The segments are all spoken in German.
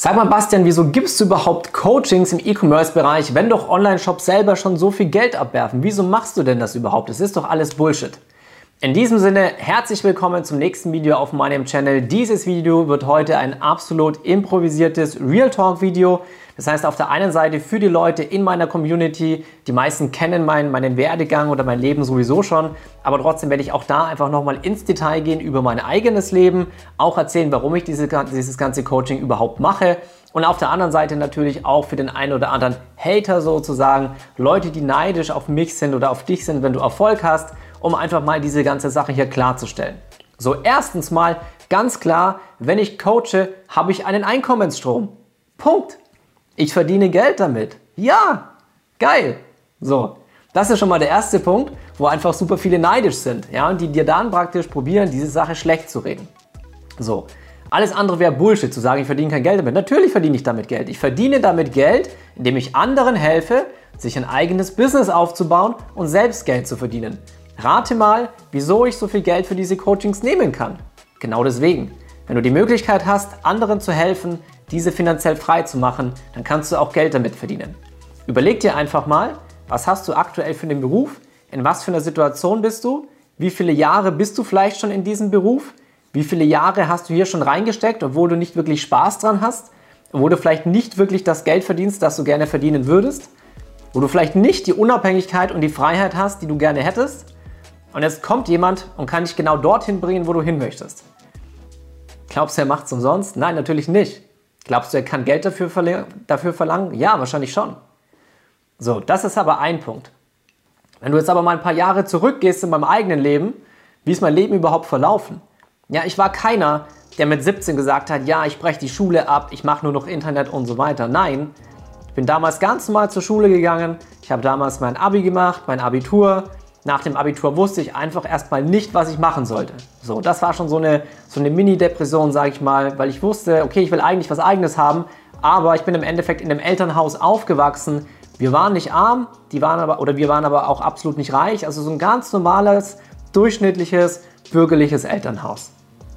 Sag mal, Bastian, wieso gibst du überhaupt Coachings im E-Commerce-Bereich, wenn doch Online-Shops selber schon so viel Geld abwerfen? Wieso machst du denn das überhaupt? Das ist doch alles Bullshit. In diesem Sinne, herzlich willkommen zum nächsten Video auf meinem Channel. Dieses Video wird heute ein absolut improvisiertes Real Talk Video. Das heißt, auf der einen Seite für die Leute in meiner Community, die meisten kennen meinen, meinen Werdegang oder mein Leben sowieso schon, aber trotzdem werde ich auch da einfach nochmal ins Detail gehen über mein eigenes Leben, auch erzählen, warum ich diese, dieses ganze Coaching überhaupt mache und auf der anderen Seite natürlich auch für den einen oder anderen Hater sozusagen, Leute, die neidisch auf mich sind oder auf dich sind, wenn du Erfolg hast, um einfach mal diese ganze Sache hier klarzustellen. So, erstens mal ganz klar, wenn ich coache, habe ich einen Einkommensstrom. Punkt. Ich verdiene Geld damit. Ja, geil. So, das ist schon mal der erste Punkt, wo einfach super viele neidisch sind, ja, und die dir dann praktisch probieren, diese Sache schlecht zu reden. So, alles andere wäre Bullshit zu sagen, ich verdiene kein Geld damit. Natürlich verdiene ich damit Geld. Ich verdiene damit Geld, indem ich anderen helfe, sich ein eigenes Business aufzubauen und selbst Geld zu verdienen. Rate mal, wieso ich so viel Geld für diese Coachings nehmen kann. Genau deswegen. Wenn du die Möglichkeit hast, anderen zu helfen, diese finanziell frei zu machen, dann kannst du auch Geld damit verdienen. Überleg dir einfach mal, was hast du aktuell für einen Beruf? In was für einer Situation bist du? Wie viele Jahre bist du vielleicht schon in diesem Beruf? Wie viele Jahre hast du hier schon reingesteckt, obwohl du nicht wirklich Spaß dran hast? Obwohl du vielleicht nicht wirklich das Geld verdienst, das du gerne verdienen würdest? Wo du vielleicht nicht die Unabhängigkeit und die Freiheit hast, die du gerne hättest? Und jetzt kommt jemand und kann dich genau dorthin bringen, wo du hin möchtest. Glaubst du, er macht es umsonst? Nein, natürlich nicht. Glaubst du, er kann Geld dafür, dafür verlangen? Ja, wahrscheinlich schon. So, das ist aber ein Punkt. Wenn du jetzt aber mal ein paar Jahre zurückgehst in meinem eigenen Leben, wie ist mein Leben überhaupt verlaufen? Ja, ich war keiner, der mit 17 gesagt hat, ja, ich breche die Schule ab, ich mache nur noch Internet und so weiter. Nein, ich bin damals ganz normal zur Schule gegangen. Ich habe damals mein Abi gemacht, mein Abitur, nach dem Abitur wusste ich einfach erstmal nicht, was ich machen sollte. So, das war schon so eine, so eine Mini-Depression, sage ich mal, weil ich wusste, okay, ich will eigentlich was Eigenes haben, aber ich bin im Endeffekt in einem Elternhaus aufgewachsen. Wir waren nicht arm, die waren aber, oder wir waren aber auch absolut nicht reich. Also so ein ganz normales, durchschnittliches, bürgerliches Elternhaus.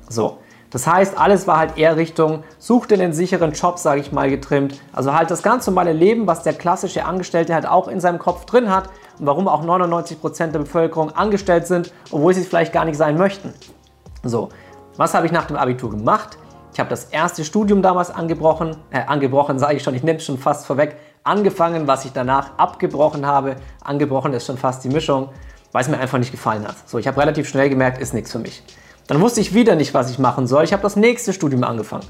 So, das heißt, alles war halt eher Richtung, such dir einen sicheren Job, sage ich mal, getrimmt. Also halt das ganz normale Leben, was der klassische Angestellte halt auch in seinem Kopf drin hat und warum auch 99% der Bevölkerung angestellt sind, obwohl sie es vielleicht gar nicht sein möchten. So, was habe ich nach dem Abitur gemacht? Ich habe das erste Studium damals angebrochen, äh, angebrochen sage ich schon, ich nehme es schon fast vorweg, angefangen, was ich danach abgebrochen habe. Angebrochen ist schon fast die Mischung, weil es mir einfach nicht gefallen hat. So, ich habe relativ schnell gemerkt, ist nichts für mich. Dann wusste ich wieder nicht, was ich machen soll. Ich habe das nächste Studium angefangen.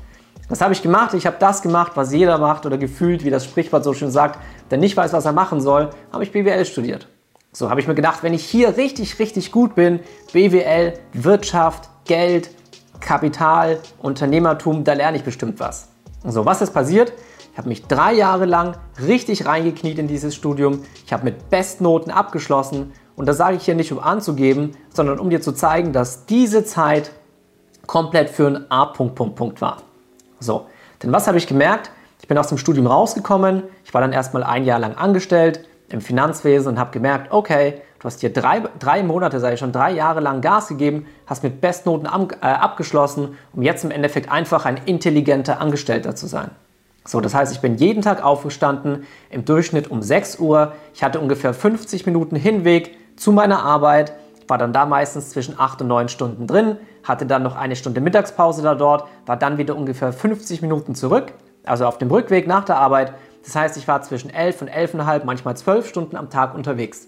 Was habe ich gemacht? Ich habe das gemacht, was jeder macht oder gefühlt, wie das Sprichwort so schön sagt, der nicht weiß, was er machen soll, habe ich BWL studiert. So habe ich mir gedacht, wenn ich hier richtig, richtig gut bin, BWL, Wirtschaft, Geld, Kapital, Unternehmertum, da lerne ich bestimmt was. So, was ist passiert? Ich habe mich drei Jahre lang richtig reingekniet in dieses Studium. Ich habe mit Bestnoten abgeschlossen. Und das sage ich hier nicht, um anzugeben, sondern um dir zu zeigen, dass diese Zeit komplett für ein A-Punkt, Punkt, Punkt war. So, denn was habe ich gemerkt? Ich bin aus dem Studium rausgekommen, ich war dann erstmal ein Jahr lang angestellt im Finanzwesen und habe gemerkt, okay, du hast hier drei, drei Monate, sei ich schon drei Jahre lang Gas gegeben, hast mit Bestnoten am, äh, abgeschlossen, um jetzt im Endeffekt einfach ein intelligenter Angestellter zu sein. So, das heißt, ich bin jeden Tag aufgestanden, im Durchschnitt um 6 Uhr. Ich hatte ungefähr 50 Minuten Hinweg zu meiner Arbeit, war dann da meistens zwischen 8 und 9 Stunden drin, hatte dann noch eine Stunde Mittagspause da dort, war dann wieder ungefähr 50 Minuten zurück, also auf dem Rückweg nach der Arbeit. Das heißt, ich war zwischen 11 und 11,5, manchmal 12 Stunden am Tag unterwegs.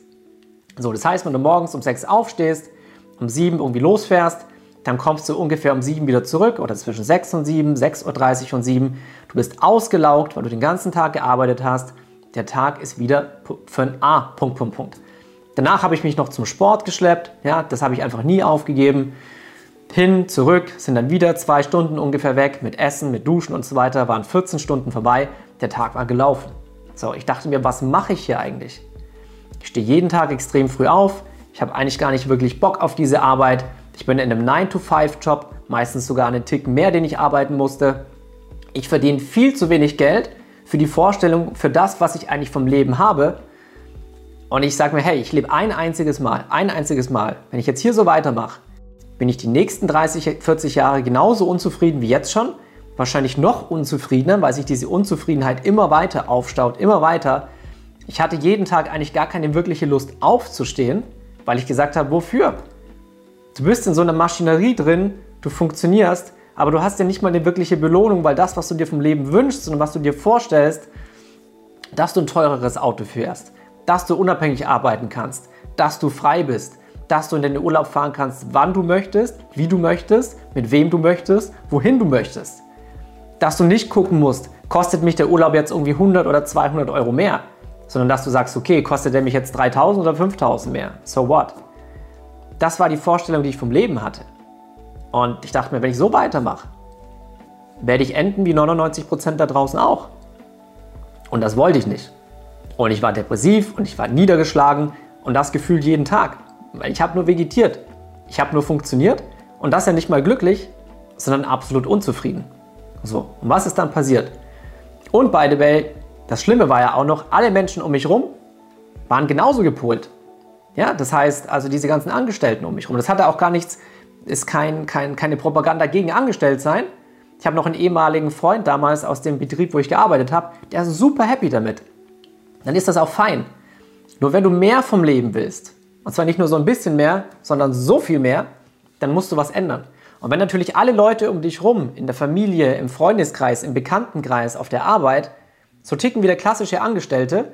So, das heißt, wenn du morgens um 6 aufstehst, um 7 irgendwie losfährst, dann kommst du ungefähr um 7 wieder zurück oder zwischen 6 und 7, 6.30 Uhr und 7. Du bist ausgelaugt, weil du den ganzen Tag gearbeitet hast. Der Tag ist wieder für ein A. Punkt, Punkt, Punkt. Danach habe ich mich noch zum Sport geschleppt. Ja, das habe ich einfach nie aufgegeben hin, zurück, sind dann wieder zwei Stunden ungefähr weg mit Essen, mit Duschen und so weiter, waren 14 Stunden vorbei, der Tag war gelaufen. So, ich dachte mir, was mache ich hier eigentlich? Ich stehe jeden Tag extrem früh auf, ich habe eigentlich gar nicht wirklich Bock auf diese Arbeit. Ich bin in einem 9-to-5-Job, meistens sogar einen Tick mehr, den ich arbeiten musste. Ich verdiene viel zu wenig Geld für die Vorstellung, für das, was ich eigentlich vom Leben habe. Und ich sage mir, hey, ich lebe ein einziges Mal, ein einziges Mal. Wenn ich jetzt hier so weitermache, bin ich die nächsten 30, 40 Jahre genauso unzufrieden wie jetzt schon, wahrscheinlich noch unzufriedener, weil sich diese Unzufriedenheit immer weiter aufstaut, immer weiter. Ich hatte jeden Tag eigentlich gar keine wirkliche Lust aufzustehen, weil ich gesagt habe, wofür? Du bist in so einer Maschinerie drin, du funktionierst, aber du hast ja nicht mal eine wirkliche Belohnung, weil das, was du dir vom Leben wünschst und was du dir vorstellst, dass du ein teureres Auto fährst, dass du unabhängig arbeiten kannst, dass du frei bist, dass du in den Urlaub fahren kannst, wann du möchtest, wie du möchtest, mit wem du möchtest, wohin du möchtest. Dass du nicht gucken musst, kostet mich der Urlaub jetzt irgendwie 100 oder 200 Euro mehr, sondern dass du sagst, okay, kostet der mich jetzt 3000 oder 5000 mehr, so what? Das war die Vorstellung, die ich vom Leben hatte. Und ich dachte mir, wenn ich so weitermache, werde ich enden wie 99 Prozent da draußen auch. Und das wollte ich nicht. Und ich war depressiv und ich war niedergeschlagen und das Gefühl jeden Tag. Ich habe nur vegetiert. Ich habe nur funktioniert und das ja nicht mal glücklich, sondern absolut unzufrieden. So, und was ist dann passiert? Und by the way, das Schlimme war ja auch noch, alle Menschen um mich herum waren genauso gepolt. Ja, das heißt, also diese ganzen Angestellten um mich herum. Das hatte auch gar nichts, ist kein, kein, keine Propaganda gegen Angestelltsein. Ich habe noch einen ehemaligen Freund damals aus dem Betrieb, wo ich gearbeitet habe, der ist super happy damit. Dann ist das auch fein. Nur wenn du mehr vom Leben willst, und zwar nicht nur so ein bisschen mehr, sondern so viel mehr, dann musst du was ändern. Und wenn natürlich alle Leute um dich rum, in der Familie, im Freundeskreis, im Bekanntenkreis, auf der Arbeit, so ticken wie der klassische Angestellte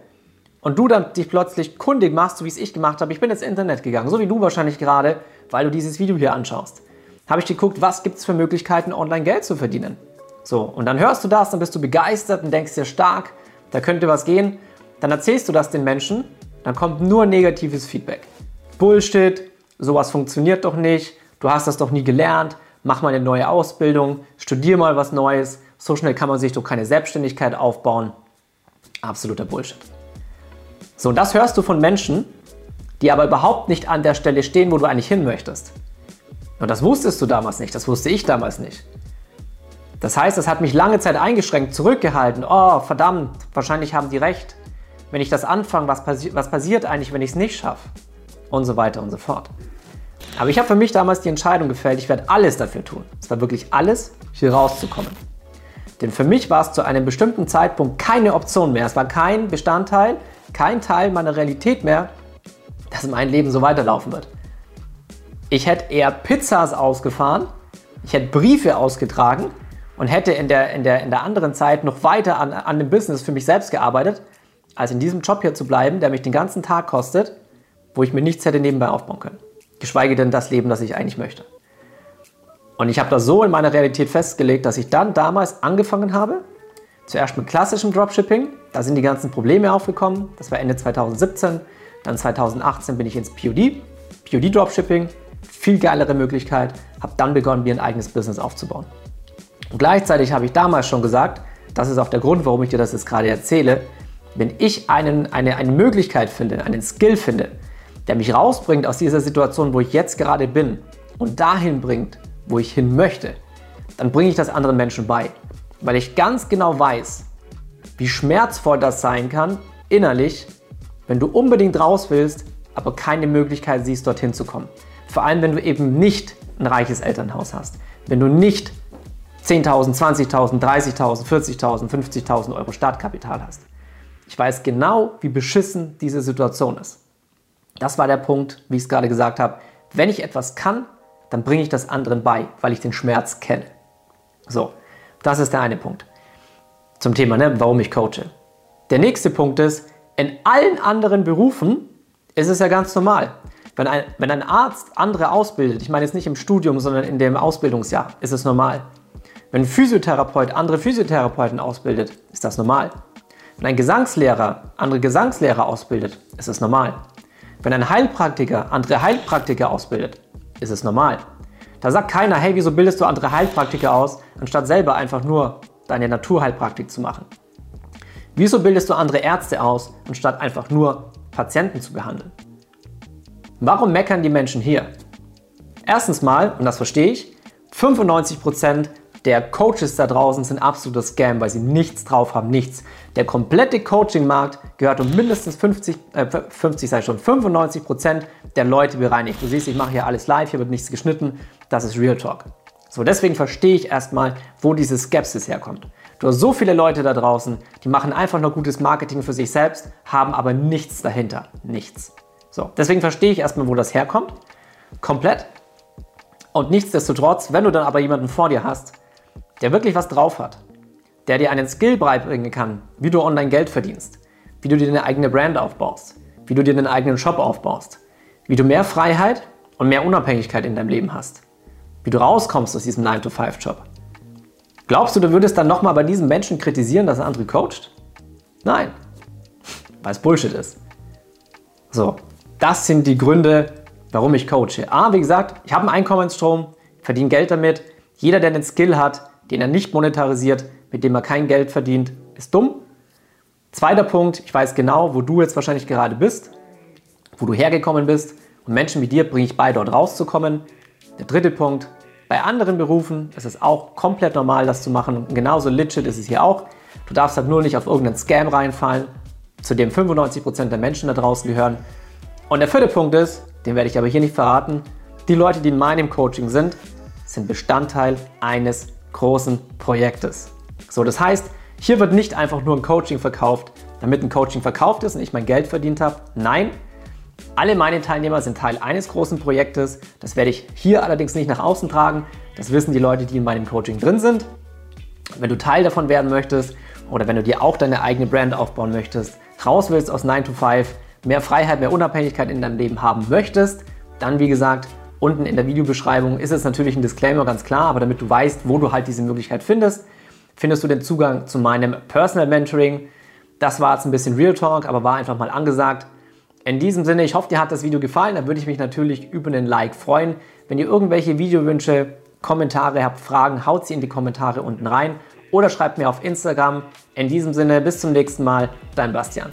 und du dann dich plötzlich kundig machst, so wie es ich gemacht habe, ich bin ins Internet gegangen, so wie du wahrscheinlich gerade, weil du dieses Video hier anschaust, habe ich geguckt, was gibt es für Möglichkeiten, online Geld zu verdienen. So, und dann hörst du das, dann bist du begeistert und denkst dir stark, da könnte was gehen. Dann erzählst du das den Menschen, dann kommt nur negatives Feedback. Bullshit, sowas funktioniert doch nicht, du hast das doch nie gelernt, mach mal eine neue Ausbildung, studier mal was Neues, so schnell kann man sich doch keine Selbstständigkeit aufbauen. Absoluter Bullshit. So, und das hörst du von Menschen, die aber überhaupt nicht an der Stelle stehen, wo du eigentlich hin möchtest. Und das wusstest du damals nicht, das wusste ich damals nicht. Das heißt, es hat mich lange Zeit eingeschränkt, zurückgehalten. Oh, verdammt, wahrscheinlich haben die recht. Wenn ich das anfange, was, passi was passiert eigentlich, wenn ich es nicht schaffe? Und so weiter und so fort. Aber ich habe für mich damals die Entscheidung gefällt, ich werde alles dafür tun. Es war wirklich alles, hier rauszukommen. Denn für mich war es zu einem bestimmten Zeitpunkt keine Option mehr. Es war kein Bestandteil, kein Teil meiner Realität mehr, dass mein Leben so weiterlaufen wird. Ich hätte eher Pizzas ausgefahren, ich hätte Briefe ausgetragen und hätte in der, in der, in der anderen Zeit noch weiter an, an dem Business für mich selbst gearbeitet, als in diesem Job hier zu bleiben, der mich den ganzen Tag kostet wo ich mir nichts hätte nebenbei aufbauen können. Geschweige denn das Leben, das ich eigentlich möchte. Und ich habe das so in meiner Realität festgelegt, dass ich dann damals angefangen habe, zuerst mit klassischem Dropshipping, da sind die ganzen Probleme aufgekommen, das war Ende 2017, dann 2018 bin ich ins POD, POD Dropshipping, viel geilere Möglichkeit, habe dann begonnen, mir ein eigenes Business aufzubauen. Und gleichzeitig habe ich damals schon gesagt, das ist auch der Grund, warum ich dir das jetzt gerade erzähle, wenn ich einen, eine, eine Möglichkeit finde, einen Skill finde, der mich rausbringt aus dieser Situation, wo ich jetzt gerade bin und dahin bringt, wo ich hin möchte, dann bringe ich das anderen Menschen bei. Weil ich ganz genau weiß, wie schmerzvoll das sein kann, innerlich, wenn du unbedingt raus willst, aber keine Möglichkeit siehst, dorthin zu kommen. Vor allem, wenn du eben nicht ein reiches Elternhaus hast. Wenn du nicht 10.000, 20.000, 30.000, 40.000, 50.000 Euro Startkapital hast. Ich weiß genau, wie beschissen diese Situation ist. Das war der Punkt, wie ich es gerade gesagt habe. Wenn ich etwas kann, dann bringe ich das anderen bei, weil ich den Schmerz kenne. So, das ist der eine Punkt. Zum Thema, ne, warum ich coache. Der nächste Punkt ist, in allen anderen Berufen ist es ja ganz normal. Wenn ein, wenn ein Arzt andere ausbildet, ich meine jetzt nicht im Studium, sondern in dem Ausbildungsjahr, ist es normal. Wenn ein Physiotherapeut andere Physiotherapeuten ausbildet, ist das normal. Wenn ein Gesangslehrer andere Gesangslehrer ausbildet, ist es normal. Wenn ein Heilpraktiker andere Heilpraktiker ausbildet, ist es normal. Da sagt keiner, hey, wieso bildest du andere Heilpraktiker aus, anstatt selber einfach nur deine Naturheilpraktik zu machen? Wieso bildest du andere Ärzte aus, anstatt einfach nur Patienten zu behandeln? Warum meckern die Menschen hier? Erstens mal, und das verstehe ich, 95% der Coaches da draußen sind absoluter Scam, weil sie nichts drauf haben, nichts. Der komplette Coaching-Markt gehört um mindestens 50, äh, 50 sei schon, 95 Prozent der Leute bereinigt. Du siehst, ich mache hier alles live, hier wird nichts geschnitten. Das ist Real Talk. So, deswegen verstehe ich erstmal, wo diese Skepsis herkommt. Du hast so viele Leute da draußen, die machen einfach nur gutes Marketing für sich selbst, haben aber nichts dahinter. Nichts. So, deswegen verstehe ich erstmal, wo das herkommt. Komplett. Und nichtsdestotrotz, wenn du dann aber jemanden vor dir hast, der wirklich was drauf hat, der dir einen Skill beibringen kann, wie du online Geld verdienst, wie du dir eine eigene Brand aufbaust, wie du dir einen eigenen Shop aufbaust, wie du mehr Freiheit und mehr Unabhängigkeit in deinem Leben hast, wie du rauskommst aus diesem 9-to-5-Job. Glaubst du, du würdest dann nochmal bei diesem Menschen kritisieren, dass er andere coacht? Nein, weil es Bullshit ist. So, das sind die Gründe, warum ich coache. A, wie gesagt, ich habe einen Einkommensstrom, verdiene Geld damit. Jeder, der einen Skill hat, den er nicht monetarisiert, mit dem er kein Geld verdient, ist dumm. Zweiter Punkt, ich weiß genau, wo du jetzt wahrscheinlich gerade bist, wo du hergekommen bist und Menschen wie dir bringe ich bei, dort rauszukommen. Der dritte Punkt, bei anderen Berufen ist es auch komplett normal, das zu machen und genauso legit ist es hier auch. Du darfst halt nur nicht auf irgendeinen Scam reinfallen, zu dem 95% der Menschen da draußen gehören. Und der vierte Punkt ist, den werde ich aber hier nicht verraten, die Leute, die in meinem Coaching sind, sind Bestandteil eines großen Projektes. So, das heißt, hier wird nicht einfach nur ein Coaching verkauft, damit ein Coaching verkauft ist und ich mein Geld verdient habe. Nein, alle meine Teilnehmer sind Teil eines großen Projektes. Das werde ich hier allerdings nicht nach außen tragen. Das wissen die Leute, die in meinem Coaching drin sind. Wenn du Teil davon werden möchtest oder wenn du dir auch deine eigene Brand aufbauen möchtest, raus willst aus 9 to 5, mehr Freiheit, mehr Unabhängigkeit in deinem Leben haben möchtest, dann wie gesagt, unten in der Videobeschreibung ist es natürlich ein Disclaimer ganz klar, aber damit du weißt, wo du halt diese Möglichkeit findest, findest du den Zugang zu meinem Personal Mentoring. Das war jetzt ein bisschen Real Talk, aber war einfach mal angesagt. In diesem Sinne, ich hoffe, dir hat das Video gefallen. Dann würde ich mich natürlich über einen Like freuen. Wenn ihr irgendwelche Videowünsche, Kommentare habt, Fragen, haut sie in die Kommentare unten rein oder schreibt mir auf Instagram. In diesem Sinne, bis zum nächsten Mal, dein Bastian.